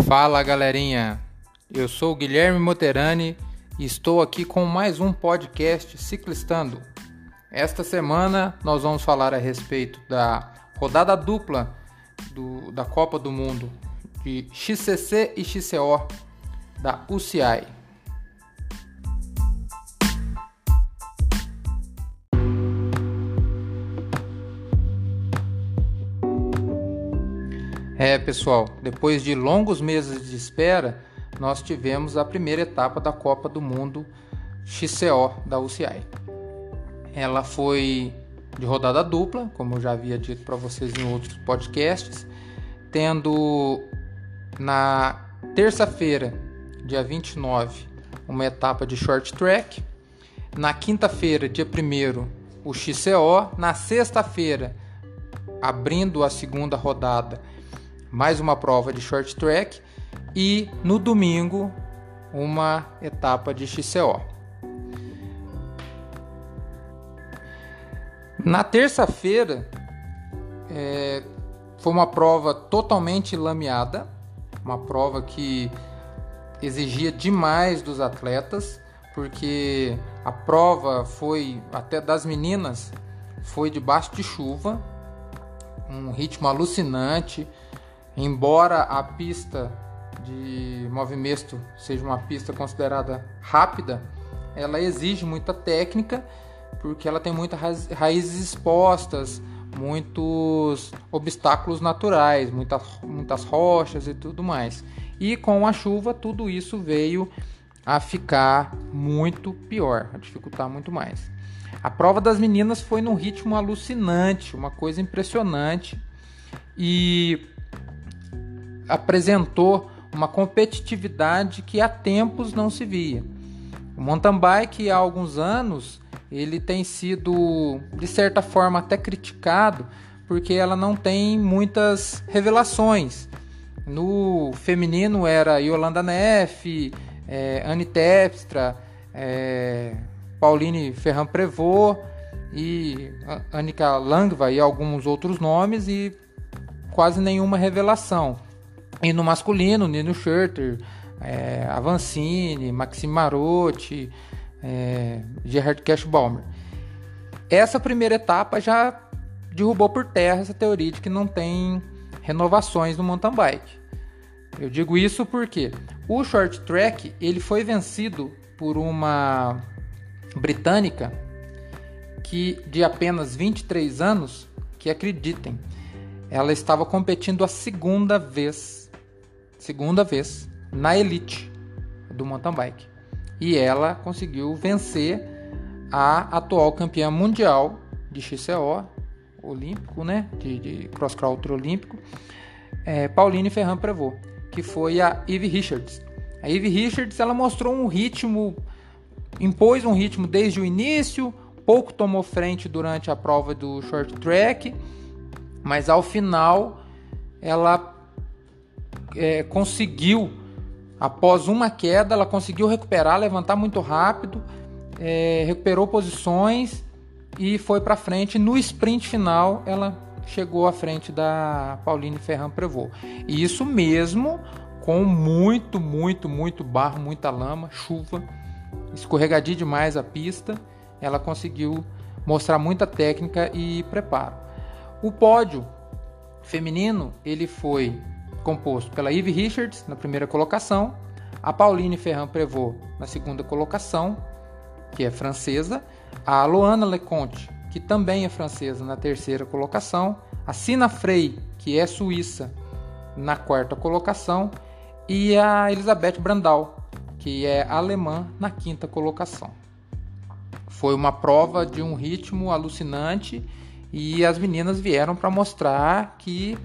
Fala galerinha, eu sou Guilherme Moterani e estou aqui com mais um podcast Ciclistando. Esta semana nós vamos falar a respeito da rodada dupla do, da Copa do Mundo de XCC e XCO da UCI. Pessoal, depois de longos meses de espera, nós tivemos a primeira etapa da Copa do Mundo XCO da UCI. Ela foi de rodada dupla, como eu já havia dito para vocês em outros podcasts, tendo na terça-feira, dia 29, uma etapa de short track, na quinta-feira, dia 1 o XCO, na sexta-feira, abrindo a segunda rodada, mais uma prova de short track e no domingo uma etapa de XCO. Na terça-feira é, foi uma prova totalmente lameada, uma prova que exigia demais dos atletas, porque a prova foi até das meninas foi debaixo de chuva, um ritmo alucinante, Embora a pista de movimento seja uma pista considerada rápida, ela exige muita técnica porque ela tem muitas raízes expostas, muitos obstáculos naturais, muitas, muitas rochas e tudo mais. E com a chuva, tudo isso veio a ficar muito pior, a dificultar muito mais. A prova das meninas foi num ritmo alucinante, uma coisa impressionante. E apresentou uma competitividade que há tempos não se via. O mountain bike há alguns anos ele tem sido de certa forma até criticado porque ela não tem muitas revelações. No feminino era Yolanda Neff, é, Anne Tepstra, é, Pauline Ferran Prevot e Annika Langva e alguns outros nomes e quase nenhuma revelação. E no masculino, Nino Schurter, é, Avancini, Maxime Marotti, é, Gerhard Cashbaumer. Essa primeira etapa já derrubou por terra essa teoria de que não tem renovações no mountain bike. Eu digo isso porque o short track ele foi vencido por uma britânica que de apenas 23 anos, que acreditem, ela estava competindo a segunda vez segunda vez na elite do mountain bike. E ela conseguiu vencer a atual campeã mundial de XCO olímpico, né, de, de cross country olímpico, é, Pauline Ferran Prevot, que foi a Eve Richards. A Eve Richards ela mostrou um ritmo, impôs um ritmo desde o início, pouco tomou frente durante a prova do short track, mas ao final ela é, conseguiu, após uma queda, ela conseguiu recuperar, levantar muito rápido, é, recuperou posições e foi para frente. No sprint final, ela chegou à frente da Pauline Ferran Prevot. E isso mesmo com muito, muito, muito barro, muita lama, chuva, escorregadia demais a pista. Ela conseguiu mostrar muita técnica e preparo. O pódio feminino ele foi composto pela Eve Richards na primeira colocação, a Pauline Ferrand Prevot na segunda colocação, que é francesa, a Loana Leconte, que também é francesa, na terceira colocação, a Sina Frey, que é suíça, na quarta colocação, e a Elizabeth Brandau, que é alemã, na quinta colocação. Foi uma prova de um ritmo alucinante e as meninas vieram para mostrar que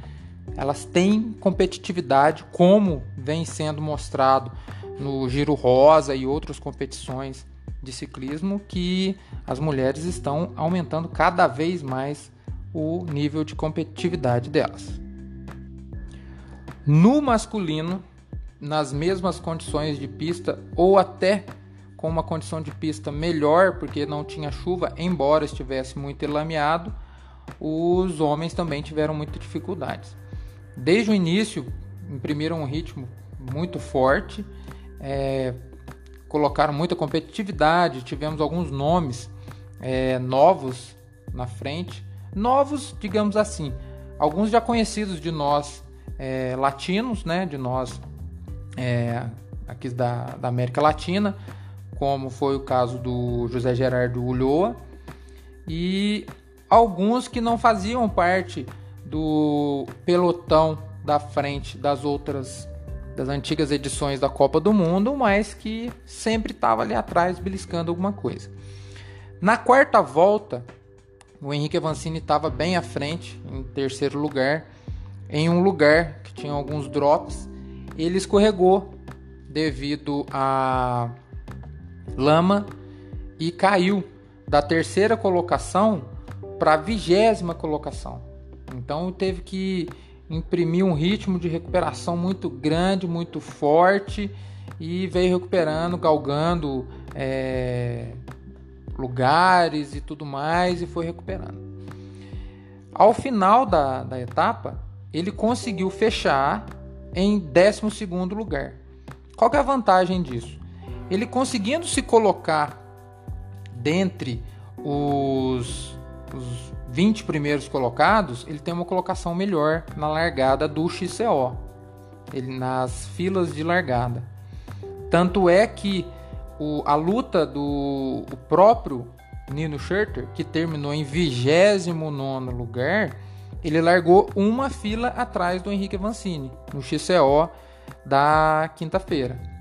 elas têm competitividade, como vem sendo mostrado no Giro Rosa e outras competições de ciclismo, que as mulheres estão aumentando cada vez mais o nível de competitividade delas. No masculino, nas mesmas condições de pista ou até com uma condição de pista melhor, porque não tinha chuva, embora estivesse muito elameado, os homens também tiveram muitas dificuldades. Desde o início imprimiram um ritmo muito forte, é, colocaram muita competitividade, tivemos alguns nomes é, novos na frente, novos, digamos assim, alguns já conhecidos de nós é, latinos, né, de nós é, aqui da, da América Latina, como foi o caso do José Gerardo Ulloa, e alguns que não faziam parte do pelotão da frente das outras das antigas edições da Copa do Mundo, mas que sempre estava ali atrás beliscando alguma coisa. Na quarta volta, o Henrique Avancini estava bem à frente, em terceiro lugar, em um lugar que tinha alguns drops. Ele escorregou devido a lama e caiu da terceira colocação para a vigésima colocação. Então teve que imprimir um ritmo de recuperação muito grande, muito forte e veio recuperando, galgando é, lugares e tudo mais e foi recuperando. Ao final da, da etapa, ele conseguiu fechar em 12 lugar. Qual é a vantagem disso? Ele conseguindo se colocar dentre os, os 20 primeiros colocados, ele tem uma colocação melhor na largada do XCO, ele, nas filas de largada. Tanto é que o, a luta do próprio Nino Schurter, que terminou em 29 lugar, ele largou uma fila atrás do Henrique Avancini, no XCO da quinta-feira.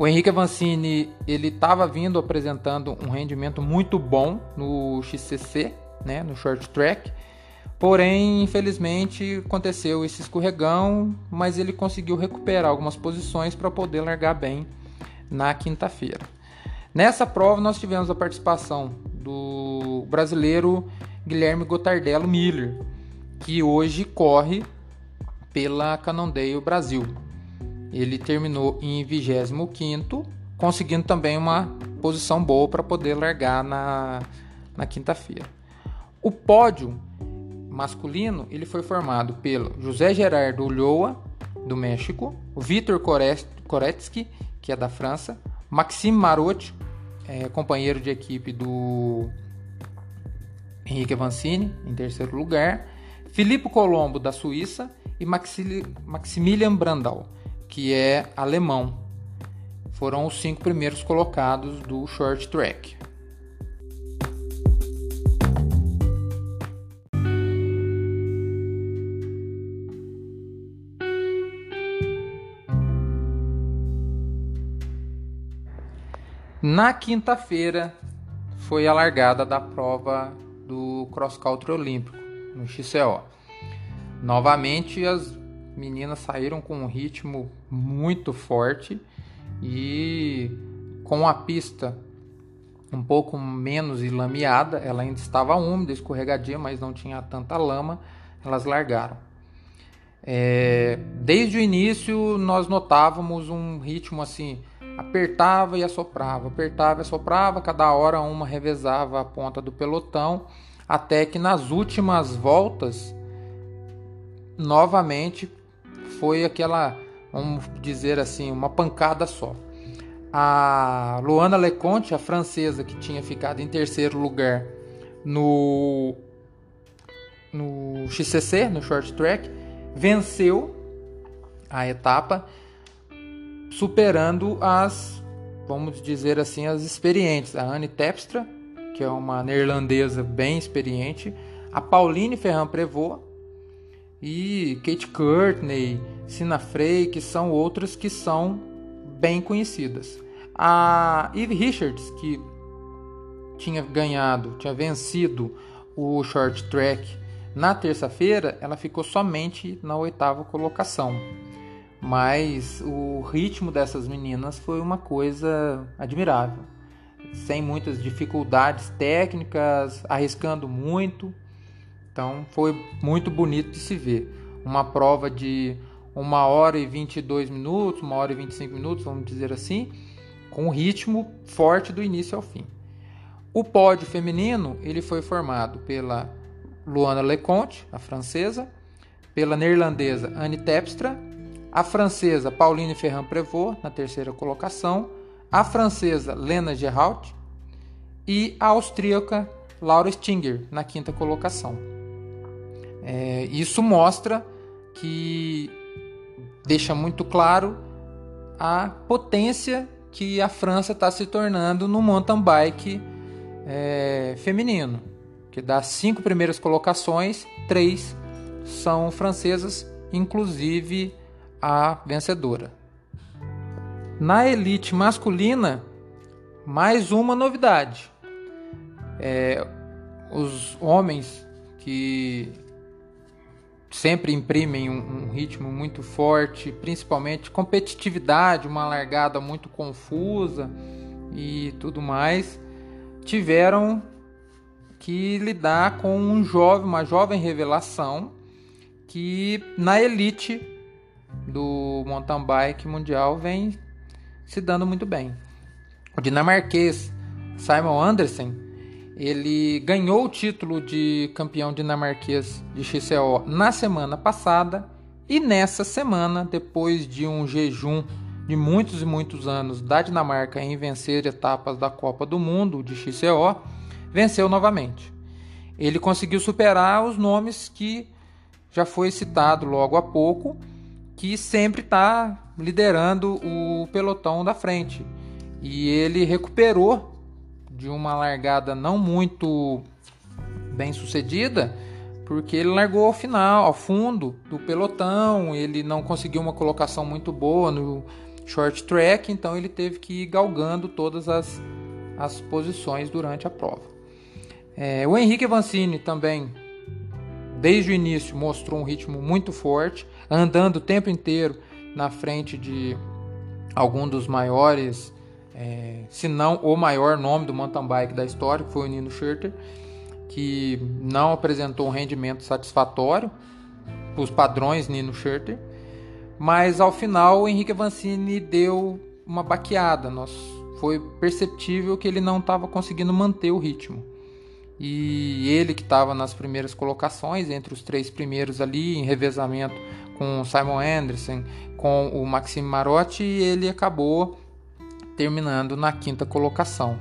O Henrique Avancini ele estava vindo apresentando um rendimento muito bom no XCC, né, no short track. Porém, infelizmente, aconteceu esse escorregão, mas ele conseguiu recuperar algumas posições para poder largar bem na quinta-feira. Nessa prova, nós tivemos a participação do brasileiro Guilherme Gotardello Miller, que hoje corre pela Cannondale Brasil. Ele terminou em 25, conseguindo também uma posição boa para poder largar na, na quinta-feira. O pódio masculino ele foi formado pelo José Gerardo Ulloa, do México, Vitor Koretsky, que é da França, Maxime Marotti, é, companheiro de equipe do Henrique Avancini, em terceiro lugar, Filippo Colombo, da Suíça, e Maximilian Brandau, que é alemão. Foram os cinco primeiros colocados do short track. Na quinta-feira foi a largada da prova do cross country olímpico no XCO. Novamente as meninas saíram com um ritmo muito forte e com a pista um pouco menos lameada, ela ainda estava úmida, escorregadia, mas não tinha tanta lama, elas largaram. É, desde o início nós notávamos um ritmo assim apertava e assoprava, apertava e assoprava, cada hora uma revezava a ponta do pelotão, até que nas últimas voltas, novamente foi aquela, vamos dizer assim, uma pancada só. A Luana Leconte, a francesa que tinha ficado em terceiro lugar no no XCC, no short track, venceu a etapa superando as, vamos dizer assim, as experientes. A Anne Tepstra, que é uma neerlandesa bem experiente, a Pauline Ferran Prevot e Kate Courtney, Sina Frey, que são outras que são bem conhecidas. A Eve Richards, que tinha ganhado, tinha vencido o short track na terça-feira, ela ficou somente na oitava colocação mas o ritmo dessas meninas foi uma coisa admirável, sem muitas dificuldades técnicas, arriscando muito. Então foi muito bonito de se ver. Uma prova de uma hora e 22 minutos, uma hora e 25 minutos, vamos dizer assim, com um ritmo forte do início ao fim. O pódio feminino ele foi formado pela Luana Leconte, a francesa, pela neerlandesa Anne Tepstra, a francesa Pauline Ferrand-Prévot na terceira colocação, a francesa Lena Geralt e a austríaca Laura Stinger na quinta colocação. É, isso mostra que deixa muito claro a potência que a França está se tornando no mountain bike é, feminino, que das cinco primeiras colocações, três são francesas, inclusive a vencedora. Na elite masculina, mais uma novidade. É, os homens que sempre imprimem um, um, ritmo muito forte, principalmente competitividade, uma largada muito confusa e tudo mais, tiveram que lidar com um jovem, uma jovem revelação que na elite do mountain bike mundial vem se dando muito bem. O dinamarquês Simon Andersen ele ganhou o título de campeão dinamarquês de XCO na semana passada e nessa semana, depois de um jejum de muitos e muitos anos da Dinamarca em vencer etapas da Copa do Mundo de XCO, venceu novamente. Ele conseguiu superar os nomes que já foi citado logo há pouco, que sempre está liderando o pelotão da frente. E ele recuperou de uma largada não muito bem sucedida, porque ele largou ao final, ao fundo do pelotão, ele não conseguiu uma colocação muito boa no short track, então ele teve que ir galgando todas as, as posições durante a prova. É, o Henrique Avancini também, desde o início, mostrou um ritmo muito forte, andando o tempo inteiro na frente de algum dos maiores é, se não o maior nome do mountain bike da história, que foi o Nino Schurter, que não apresentou um rendimento satisfatório para os padrões Nino Schurter, mas ao final o Henrique Avancini deu uma baqueada, nós, foi perceptível que ele não estava conseguindo manter o ritmo. E ele que estava nas primeiras colocações, entre os três primeiros ali, em revezamento com o Simon Anderson, com o Maxime Marotti, ele acabou terminando na quinta colocação,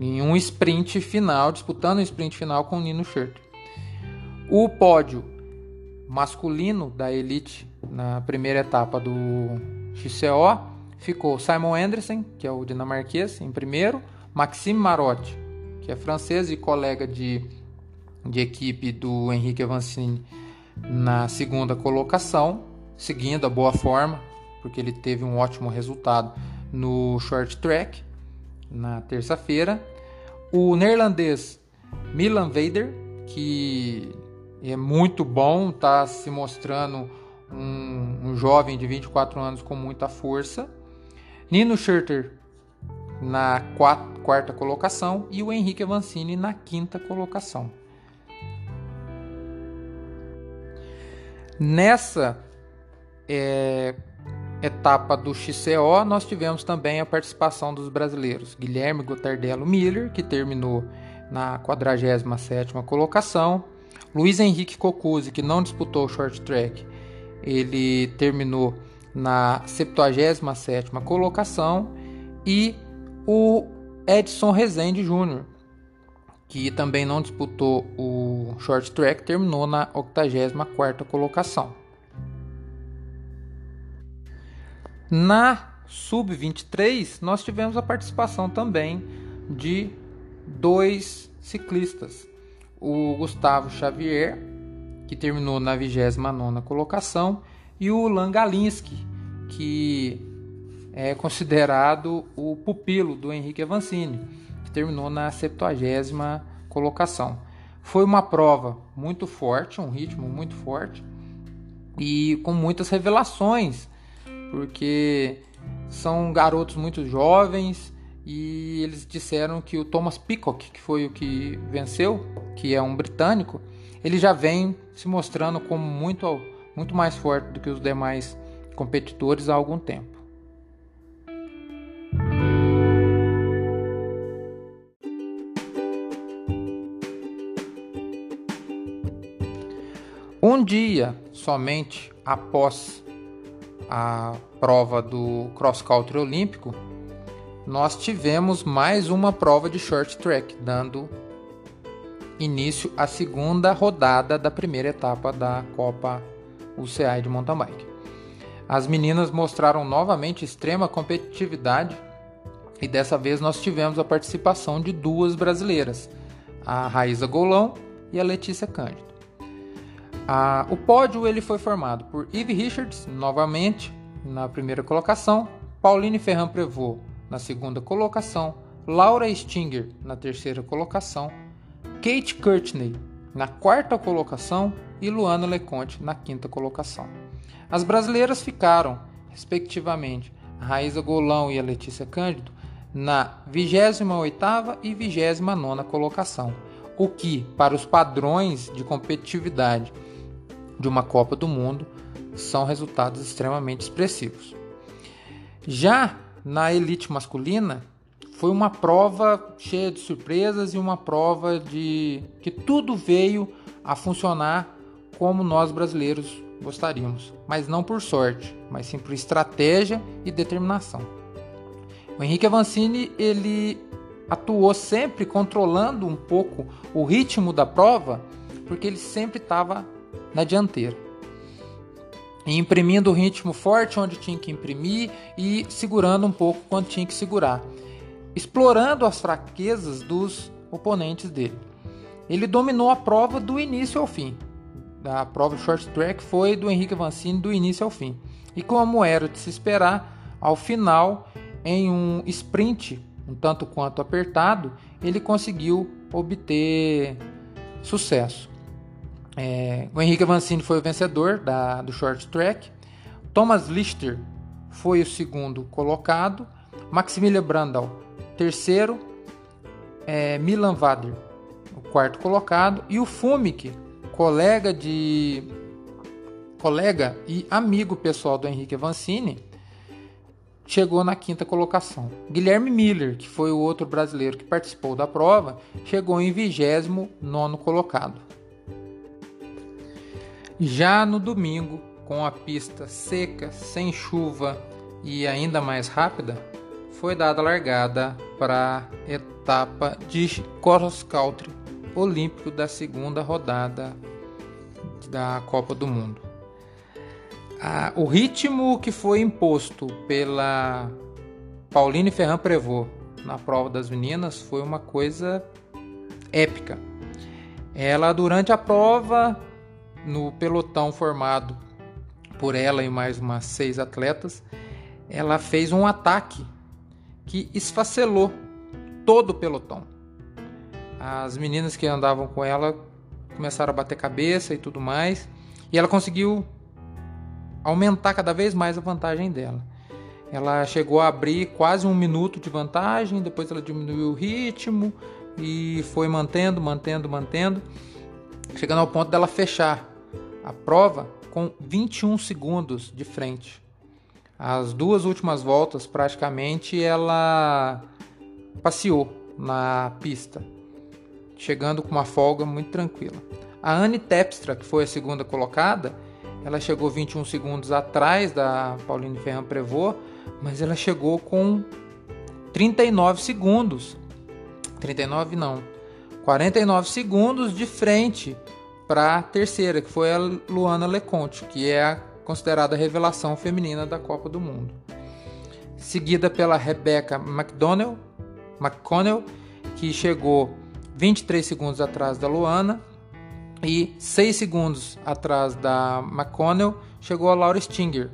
em um sprint final, disputando um sprint final com o Nino Schurter. O pódio masculino da elite na primeira etapa do XCO ficou Simon Anderson, que é o dinamarquês, em primeiro, Maxime Marotti, que é francês e colega de, de equipe do Henrique Avancini, na segunda colocação, seguindo a boa forma, porque ele teve um ótimo resultado no short track na terça-feira. O neerlandês Milan Vader, que é muito bom, está se mostrando um, um, jovem de 24 anos com muita força. Nino Schurter na quarta, colocação e o Henrique Avancini na quinta colocação. Nessa é, etapa do XCO, nós tivemos também a participação dos brasileiros. Guilherme Gotardello Miller, que terminou na 47ª colocação, Luiz Henrique Cocuzzi, que não disputou o short track, ele terminou na 77ª colocação, e o Edson Rezende Júnior, que também não disputou o short track, terminou na 84ª colocação. Na sub-23, nós tivemos a participação também de dois ciclistas. O Gustavo Xavier, que terminou na 29 colocação, e o Langalinski, que é considerado o pupilo do Henrique Avancini, que terminou na 70 colocação. Foi uma prova muito forte, um ritmo muito forte e com muitas revelações porque são garotos muito jovens e eles disseram que o Thomas Peacock, que foi o que venceu, que é um britânico, ele já vem se mostrando como muito, muito mais forte do que os demais competidores há algum tempo. Um dia somente após a prova do cross country olímpico, nós tivemos mais uma prova de short track, dando início à segunda rodada da primeira etapa da Copa UCI de mountain bike. As meninas mostraram novamente extrema competitividade e dessa vez nós tivemos a participação de duas brasileiras, a Raíza Golão e a Letícia Cândido. A, o pódio ele foi formado por Eve Richards, novamente, na primeira colocação, Pauline Ferran Prevot na segunda colocação, Laura Stinger na terceira colocação, Kate Courtney na quarta colocação e Luana Leconte na quinta colocação. As brasileiras ficaram, respectivamente, a Raíza Golão e a Letícia Cândido na 28ª e 29ª colocação, o que, para os padrões de competitividade de uma Copa do Mundo, são resultados extremamente expressivos. Já na elite masculina, foi uma prova cheia de surpresas e uma prova de que tudo veio a funcionar como nós brasileiros gostaríamos, mas não por sorte, mas sim por estratégia e determinação. O Henrique Avancini ele atuou sempre controlando um pouco o ritmo da prova, porque ele sempre estava na dianteira. E imprimindo o ritmo forte onde tinha que imprimir e segurando um pouco quando tinha que segurar, explorando as fraquezas dos oponentes dele. Ele dominou a prova do início ao fim. A prova de short track foi do Henrique Avancini do início ao fim. E como era de se esperar, ao final, em um sprint um tanto quanto apertado, ele conseguiu obter sucesso. É, o Henrique Avancini foi o vencedor da, do short track. Thomas Lister foi o segundo colocado. Maximilian Brandal, terceiro. É, Milan Vader, o quarto colocado. E o Fumik, colega de colega e amigo pessoal do Henrique Avancini, chegou na quinta colocação. Guilherme Miller, que foi o outro brasileiro que participou da prova, chegou em 29 colocado. Já no domingo, com a pista seca, sem chuva e ainda mais rápida, foi dada a largada para a etapa de cross country olímpico da segunda rodada da Copa do Mundo. Ah, o ritmo que foi imposto pela Pauline Ferran Prevot na prova das meninas foi uma coisa épica. Ela, durante a prova, no pelotão formado por ela e mais umas seis atletas, ela fez um ataque que esfacelou todo o pelotão. As meninas que andavam com ela começaram a bater cabeça e tudo mais, e ela conseguiu aumentar cada vez mais a vantagem dela. Ela chegou a abrir quase um minuto de vantagem, depois ela diminuiu o ritmo e foi mantendo, mantendo, mantendo, chegando ao ponto dela fechar a prova com 21 segundos de frente. As duas últimas voltas, praticamente, ela passeou na pista, chegando com uma folga muito tranquila. A Anne Tepstra, que foi a segunda colocada, ela chegou 21 segundos atrás da Pauline Ferran Prevot, mas ela chegou com 39 segundos. 39 não. 49 segundos de frente para a terceira, que foi a Luana Leconte, que é a considerada revelação feminina da Copa do Mundo. Seguida pela Rebecca McDonnell, McConnell, que chegou 23 segundos atrás da Luana, e 6 segundos atrás da McConnell chegou a Laura Stinger,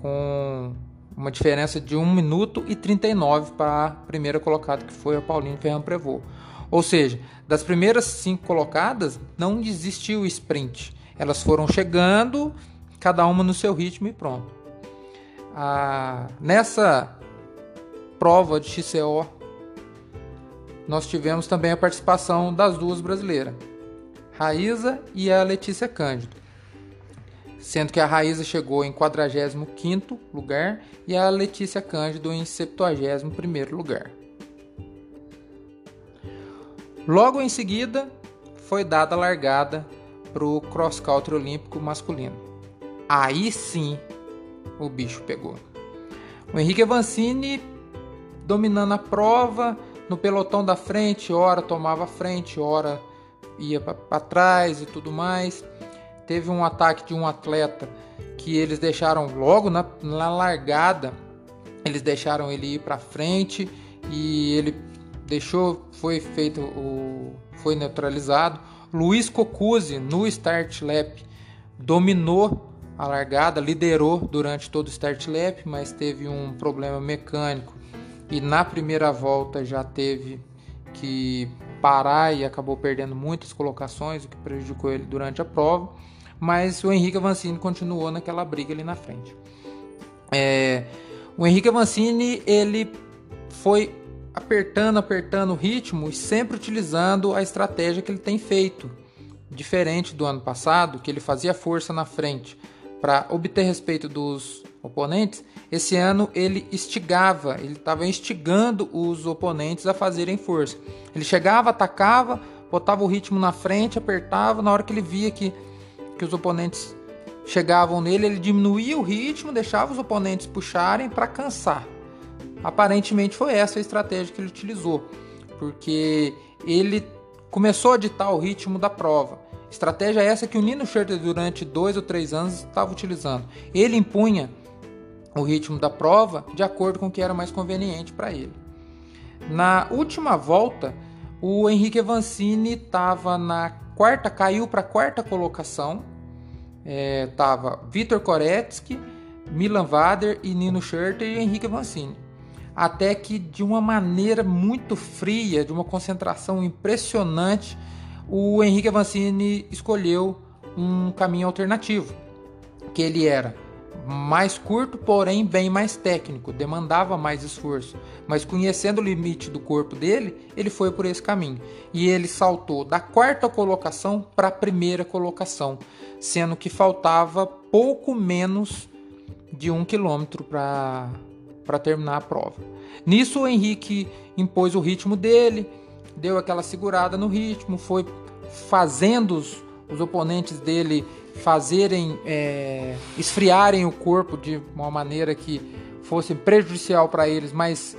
com uma diferença de 1 minuto e 39 para a primeira colocada, que foi a Pauline Ferran Prevot. Ou seja, das primeiras cinco colocadas, não existiu o sprint. Elas foram chegando, cada uma no seu ritmo e pronto. Ah, nessa prova de XCO, nós tivemos também a participação das duas brasileiras, Raíza e a Letícia Cândido. Sendo que a Raíza chegou em 45º lugar e a Letícia Cândido em 71º lugar. Logo em seguida, foi dada a largada para o cross country olímpico masculino. Aí sim o bicho pegou. O Henrique Avancini dominando a prova no pelotão da frente, ora tomava frente, ora ia para trás e tudo mais. Teve um ataque de um atleta que eles deixaram logo na, na largada, eles deixaram ele ir para frente e ele deixou, foi feito o foi neutralizado. Luiz Cocuzzi no start lap dominou a largada, liderou durante todo o start lap, mas teve um problema mecânico e na primeira volta já teve que parar e acabou perdendo muitas colocações, o que prejudicou ele durante a prova. Mas o Henrique Avancini continuou naquela briga ali na frente. É, o Henrique Avancini ele foi apertando, apertando o ritmo e sempre utilizando a estratégia que ele tem feito, diferente do ano passado, que ele fazia força na frente para obter respeito dos oponentes. Esse ano ele instigava, ele estava instigando os oponentes a fazerem força. Ele chegava, atacava, botava o ritmo na frente, apertava. Na hora que ele via que, que os oponentes chegavam nele, ele diminuía o ritmo, deixava os oponentes puxarem para cansar. Aparentemente foi essa a estratégia que ele utilizou, porque ele começou a ditar o ritmo da prova. Estratégia essa que o Nino Schurter durante dois ou três anos estava utilizando. Ele impunha o ritmo da prova de acordo com o que era mais conveniente para ele. Na última volta, o Henrique Avancini estava na quarta, caiu para a quarta colocação. Estava é, Vitor Koretsky, Milan Vader e Nino Schurter e Henrique Avancini. Até que de uma maneira muito fria, de uma concentração impressionante, o Henrique Avancini escolheu um caminho alternativo, que ele era mais curto, porém bem mais técnico, demandava mais esforço. Mas conhecendo o limite do corpo dele, ele foi por esse caminho. E ele saltou da quarta colocação para a primeira colocação, sendo que faltava pouco menos de um quilômetro para terminar a prova. Nisso, o Henrique impôs o ritmo dele, deu aquela segurada no ritmo, foi fazendo os, os oponentes dele fazerem é, esfriarem o corpo de uma maneira que fosse prejudicial para eles, mas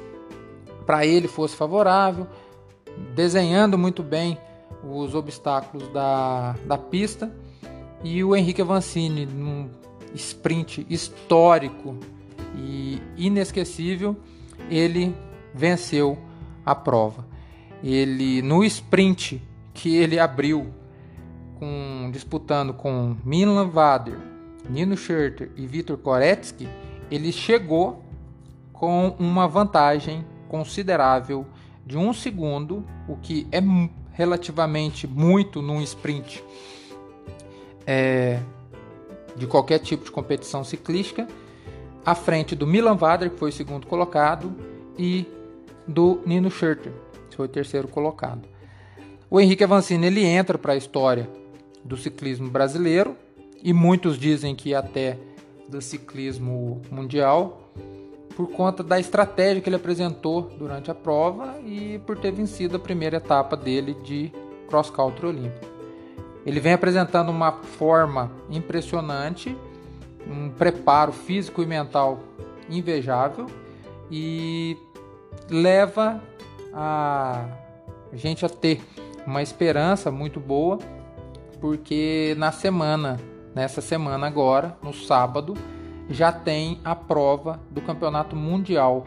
para ele fosse favorável, desenhando muito bem os obstáculos da, da pista. E o Henrique Avancini, num sprint histórico e inesquecível, ele venceu a prova. Ele no sprint que ele abriu com, disputando com Milan Vader, Nino Schurter e Vitor Koretsky, ele chegou com uma vantagem considerável de um segundo, o que é relativamente muito num sprint é, de qualquer tipo de competição ciclística, à frente do Milan Vader, que foi o segundo colocado, e do Nino Schurter, que foi o terceiro colocado. O Henrique Avancini ele entra para a história do ciclismo brasileiro e muitos dizem que até do ciclismo mundial por conta da estratégia que ele apresentou durante a prova e por ter vencido a primeira etapa dele de cross country olímpico. Ele vem apresentando uma forma impressionante, um preparo físico e mental invejável e leva a gente a ter uma esperança muito boa porque na semana, nessa semana agora, no sábado, já tem a prova do Campeonato Mundial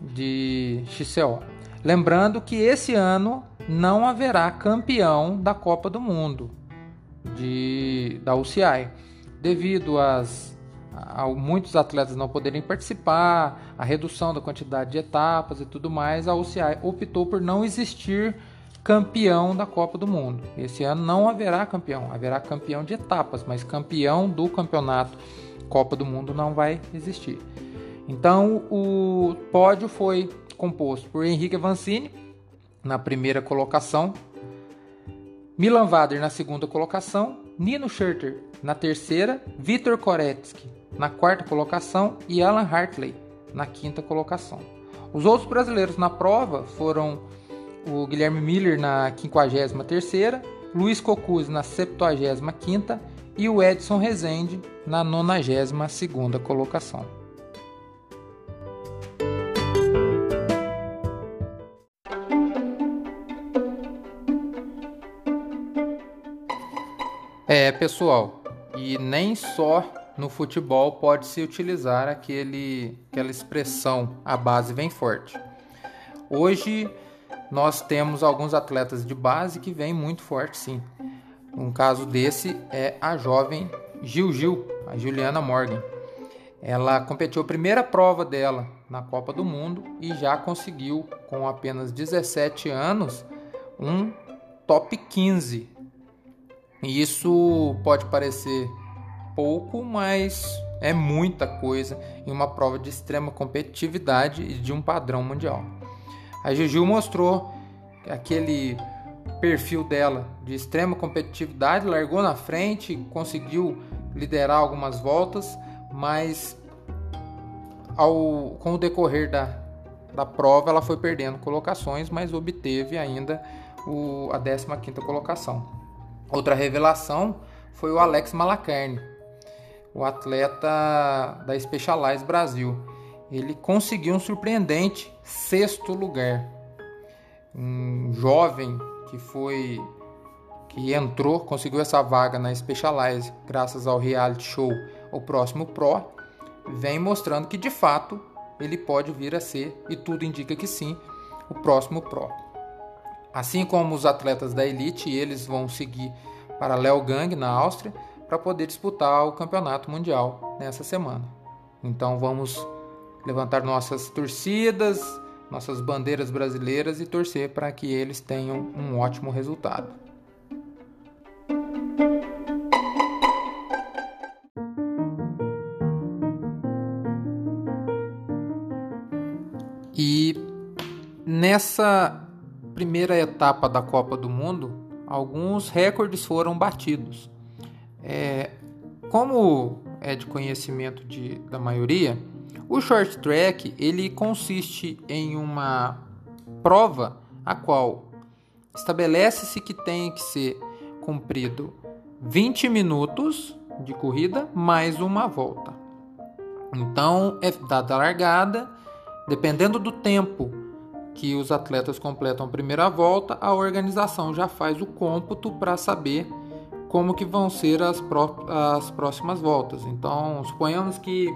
de XCO. Lembrando que esse ano não haverá campeão da Copa do Mundo de, da UCI, devido às, a muitos atletas não poderem participar, a redução da quantidade de etapas e tudo mais, a UCI optou por não existir campeão da Copa do Mundo. Esse ano não haverá campeão, haverá campeão de etapas, mas campeão do campeonato Copa do Mundo não vai existir. Então o pódio foi composto por Henrique Avancini na primeira colocação, Milan Vader na segunda colocação, Nino Schurter na terceira, Vitor Koretsky na quarta colocação e Alan Hartley na quinta colocação. Os outros brasileiros na prova foram o Guilherme Miller na 53ª, Luiz Cocuzzi na 75ª e o Edson Rezende na 92ª colocação. É, pessoal, e nem só no futebol pode se utilizar aquele, aquela expressão a base vem forte. Hoje nós temos alguns atletas de base que vêm muito forte, sim. Um caso desse é a jovem Gil Gil, a Juliana Morgan. Ela competiu a primeira prova dela na Copa do Mundo e já conseguiu, com apenas 17 anos, um top 15. E isso pode parecer pouco, mas é muita coisa em uma prova de extrema competitividade e de um padrão mundial. A Juju mostrou aquele perfil dela de extrema competitividade, largou na frente, conseguiu liderar algumas voltas, mas ao, com o decorrer da, da prova ela foi perdendo colocações, mas obteve ainda o, a 15ª colocação. Outra revelação foi o Alex Malacarne, o atleta da Specialized Brasil ele conseguiu um surpreendente sexto lugar. Um jovem que foi que entrou, conseguiu essa vaga na Specialized graças ao reality show O Próximo Pro, vem mostrando que de fato ele pode vir a ser, e tudo indica que sim, o próximo Pro. Assim como os atletas da elite, eles vão seguir para Léo Gang na Áustria para poder disputar o campeonato mundial nessa semana. Então vamos levantar nossas torcidas, nossas bandeiras brasileiras e torcer para que eles tenham um ótimo resultado. E nessa primeira etapa da Copa do Mundo, alguns recordes foram batidos. É, como é de conhecimento de, da maioria, o short track ele consiste em uma prova a qual estabelece-se que tem que ser cumprido 20 minutos de corrida mais uma volta. Então é dada a largada, dependendo do tempo que os atletas completam a primeira volta, a organização já faz o cômputo para saber como que vão ser as, pró as próximas voltas. Então, suponhamos que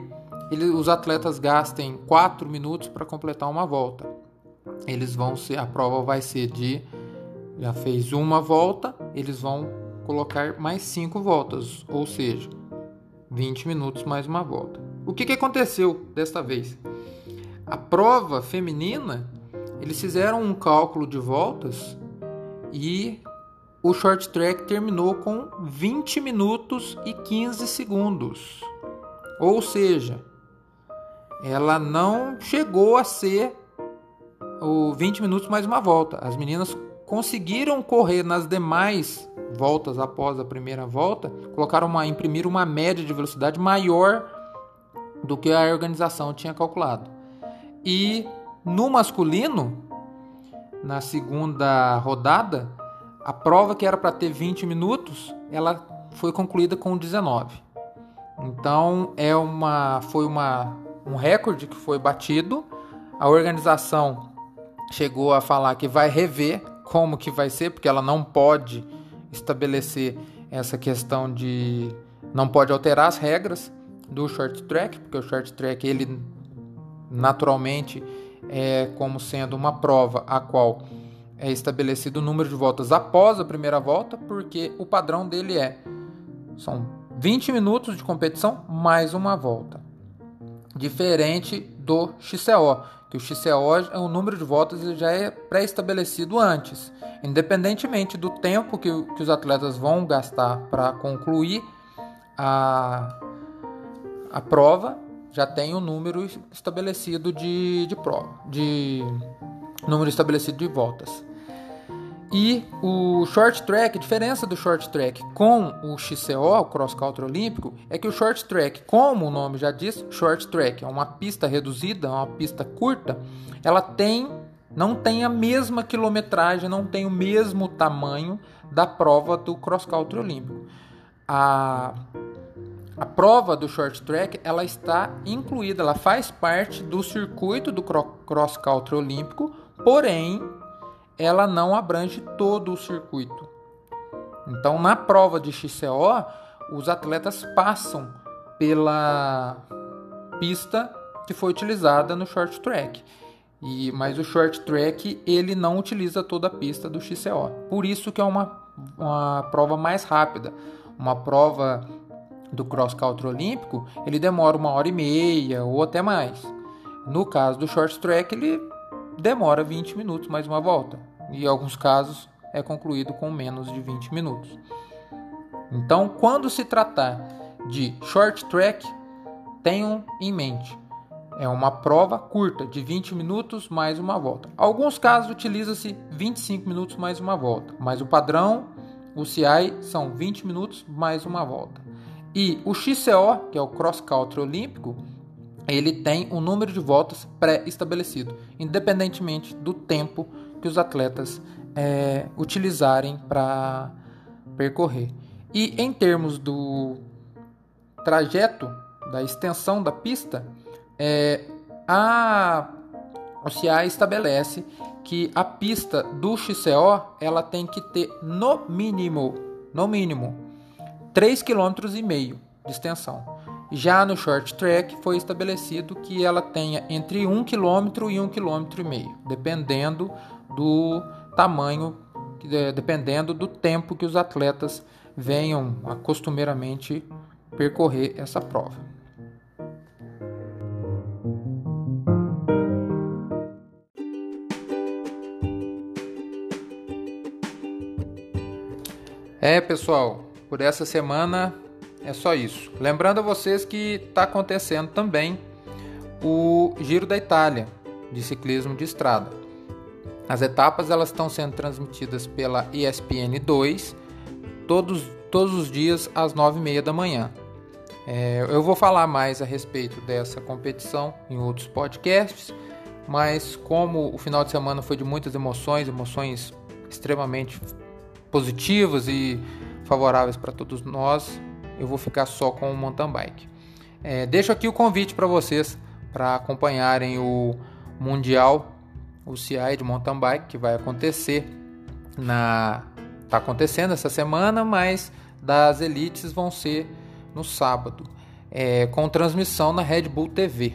ele, os atletas gastem 4 minutos para completar uma volta. Eles vão ser, a prova vai ser de já fez uma volta, eles vão colocar mais 5 voltas, ou seja, 20 minutos mais uma volta. O que, que aconteceu desta vez? A prova feminina, eles fizeram um cálculo de voltas e o short track terminou com 20 minutos e 15 segundos. Ou seja, ela não chegou a ser o 20 minutos mais uma volta. As meninas conseguiram correr nas demais voltas após a primeira volta, colocaram uma imprimir uma média de velocidade maior do que a organização tinha calculado. E no masculino, na segunda rodada, a prova que era para ter 20 minutos, ela foi concluída com 19. Então é uma foi uma um recorde que foi batido. A organização chegou a falar que vai rever como que vai ser, porque ela não pode estabelecer essa questão de não pode alterar as regras do short track, porque o short track ele naturalmente é como sendo uma prova a qual é estabelecido o número de voltas após a primeira volta, porque o padrão dele é são 20 minutos de competição mais uma volta. Diferente do XCO, que o XCO é o número de voltas já é pré-estabelecido antes, independentemente do tempo que, que os atletas vão gastar para concluir a, a prova, já tem um número estabelecido de, de prova, de número estabelecido de voltas. E o short track, a diferença do short track com o XCO, o cross country olímpico, é que o short track, como o nome já diz, short track é uma pista reduzida, uma pista curta, ela tem não tem a mesma quilometragem, não tem o mesmo tamanho da prova do cross country olímpico. A, a prova do short track ela está incluída, ela faz parte do circuito do cross country olímpico, porém ela não abrange todo o circuito. Então, na prova de XCO, os atletas passam pela pista que foi utilizada no short track. E, mas o short track ele não utiliza toda a pista do XCO. Por isso que é uma, uma prova mais rápida. Uma prova do cross country olímpico, ele demora uma hora e meia ou até mais. No caso do short track, ele demora 20 minutos mais uma volta. E em alguns casos é concluído com menos de 20 minutos. Então, quando se tratar de short track, tenham em mente é uma prova curta, de 20 minutos mais uma volta. Alguns casos utiliza-se 25 minutos mais uma volta, mas o padrão, o CI, são 20 minutos mais uma volta. E o XCO, que é o Cross Country Olímpico, ele tem um número de voltas pré-estabelecido, independentemente do tempo que os atletas é, utilizarem para percorrer. E em termos do trajeto, da extensão da pista, é, a OCA estabelece que a pista do XCO ela tem que ter no mínimo, no mínimo, 3,5 km de extensão. Já no short track foi estabelecido que ela tenha entre 1 km e 1 km e meio, dependendo do tamanho, dependendo do tempo que os atletas venham a costumeiramente percorrer essa prova. É, pessoal, por essa semana é só isso. Lembrando a vocês que está acontecendo também o Giro da Itália de ciclismo de estrada. As etapas elas estão sendo transmitidas pela ESPN 2 todos, todos os dias às 9h30 da manhã. É, eu vou falar mais a respeito dessa competição em outros podcasts, mas como o final de semana foi de muitas emoções, emoções extremamente positivas e favoráveis para todos nós, eu vou ficar só com o mountain bike. É, deixo aqui o convite para vocês para acompanharem o Mundial UCI de mountain bike que vai acontecer na está acontecendo essa semana, mas das elites vão ser no sábado, é, com transmissão na Red Bull TV,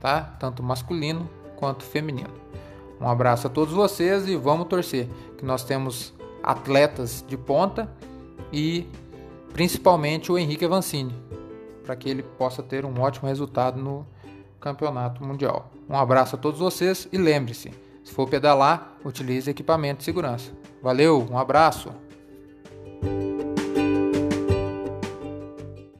tá? Tanto masculino quanto feminino. Um abraço a todos vocês e vamos torcer que nós temos atletas de ponta e principalmente o Henrique Avancini, para que ele possa ter um ótimo resultado no campeonato mundial. Um abraço a todos vocês e lembre-se, se for pedalar, utilize equipamento de segurança. Valeu, um abraço.